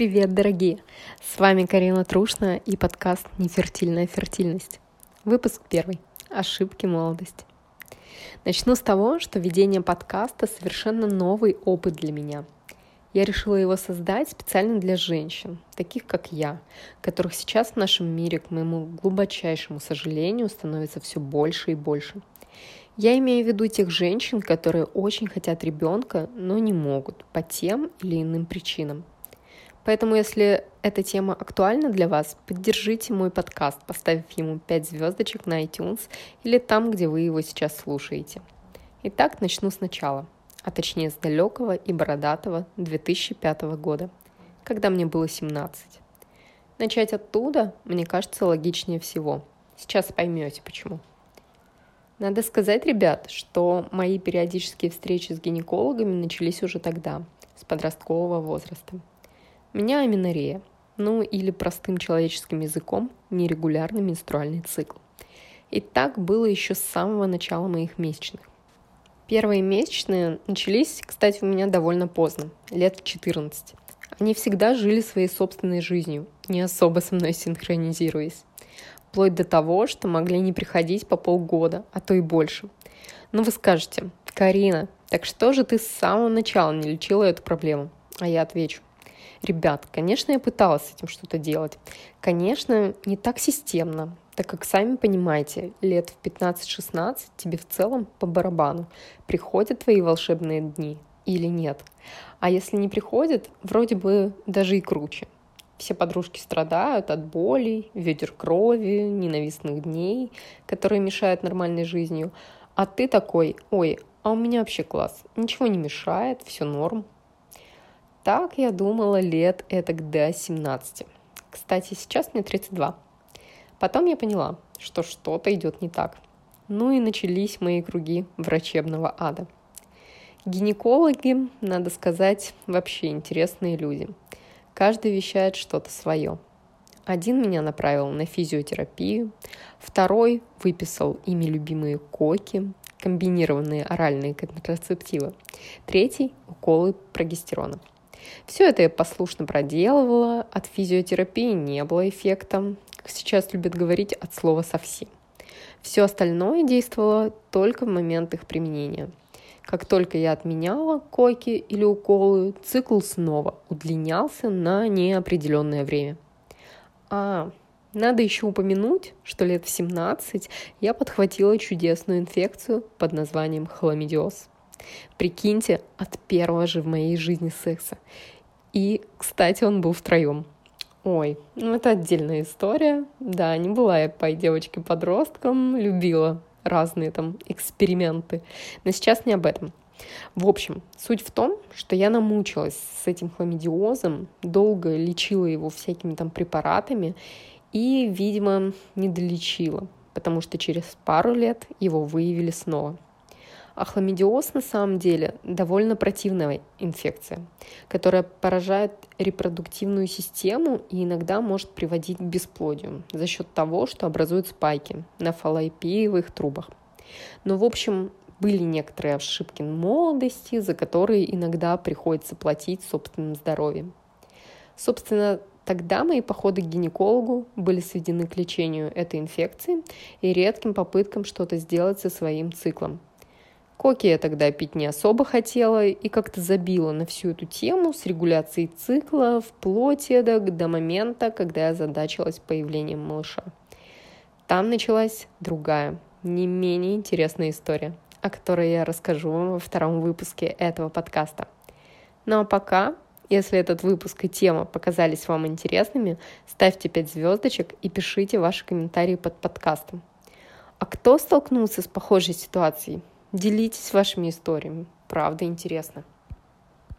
Привет, дорогие! С вами Карина Трушна и подкаст «Нефертильная фертильность». Выпуск первый. Ошибки молодости. Начну с того, что ведение подкаста совершенно новый опыт для меня. Я решила его создать специально для женщин, таких как я, которых сейчас в нашем мире, к моему глубочайшему сожалению, становится все больше и больше. Я имею в виду тех женщин, которые очень хотят ребенка, но не могут по тем или иным причинам. Поэтому, если эта тема актуальна для вас, поддержите мой подкаст, поставив ему 5 звездочек на iTunes или там, где вы его сейчас слушаете. Итак, начну сначала, а точнее с далекого и бородатого 2005 года, когда мне было 17. Начать оттуда, мне кажется, логичнее всего. Сейчас поймете почему. Надо сказать, ребят, что мои периодические встречи с гинекологами начались уже тогда, с подросткового возраста. Меня аменорея, ну или простым человеческим языком нерегулярный менструальный цикл. И так было еще с самого начала моих месячных. Первые месячные начались, кстати, у меня довольно поздно, лет в 14. Они всегда жили своей собственной жизнью, не особо со мной синхронизируясь. Вплоть до того, что могли не приходить по полгода, а то и больше. Но вы скажете, Карина, так что же ты с самого начала не лечила эту проблему? А я отвечу, Ребят, конечно, я пыталась с этим что-то делать. Конечно, не так системно, так как, сами понимаете, лет в 15-16 тебе в целом по барабану, приходят твои волшебные дни или нет. А если не приходят, вроде бы даже и круче. Все подружки страдают от болей, ведер крови, ненавистных дней, которые мешают нормальной жизнью. А ты такой, ой, а у меня вообще класс, ничего не мешает, все норм, так я думала лет это до 17. Кстати, сейчас мне 32. Потом я поняла, что что-то идет не так. Ну и начались мои круги врачебного ада. Гинекологи, надо сказать, вообще интересные люди. Каждый вещает что-то свое. Один меня направил на физиотерапию, второй выписал ими любимые коки, комбинированные оральные контрацептивы, третий – уколы прогестерона – все это я послушно проделывала, от физиотерапии не было эффекта, как сейчас любят говорить, от слова совсем. Все остальное действовало только в момент их применения. Как только я отменяла койки или уколы, цикл снова удлинялся на неопределенное время. А, надо еще упомянуть, что лет в 17 я подхватила чудесную инфекцию под названием хламидиоз. Прикиньте, от первого же в моей жизни секса. И, кстати, он был втроем. Ой, ну это отдельная история. Да, не была я по девочке-подростком, любила разные там эксперименты. Но сейчас не об этом. В общем, суть в том, что я намучилась с этим хламидиозом, долго лечила его всякими там препаратами и, видимо, не долечила, потому что через пару лет его выявили снова. А хламидиоз на самом деле довольно противная инфекция, которая поражает репродуктивную систему и иногда может приводить к бесплодию за счет того, что образуют спайки на фаллопиевых трубах. Но, в общем, были некоторые ошибки молодости, за которые иногда приходится платить собственным здоровьем. Собственно, Тогда мои походы к гинекологу были сведены к лечению этой инфекции и редким попыткам что-то сделать со своим циклом. Коки я тогда пить не особо хотела и как-то забила на всю эту тему с регуляцией цикла вплоть эдак до момента, когда я задачилась появлением малыша. Там началась другая, не менее интересная история, о которой я расскажу вам во втором выпуске этого подкаста. Ну а пока, если этот выпуск и тема показались вам интересными, ставьте 5 звездочек и пишите ваши комментарии под подкастом. А кто столкнулся с похожей ситуацией? Делитесь вашими историями. Правда интересно.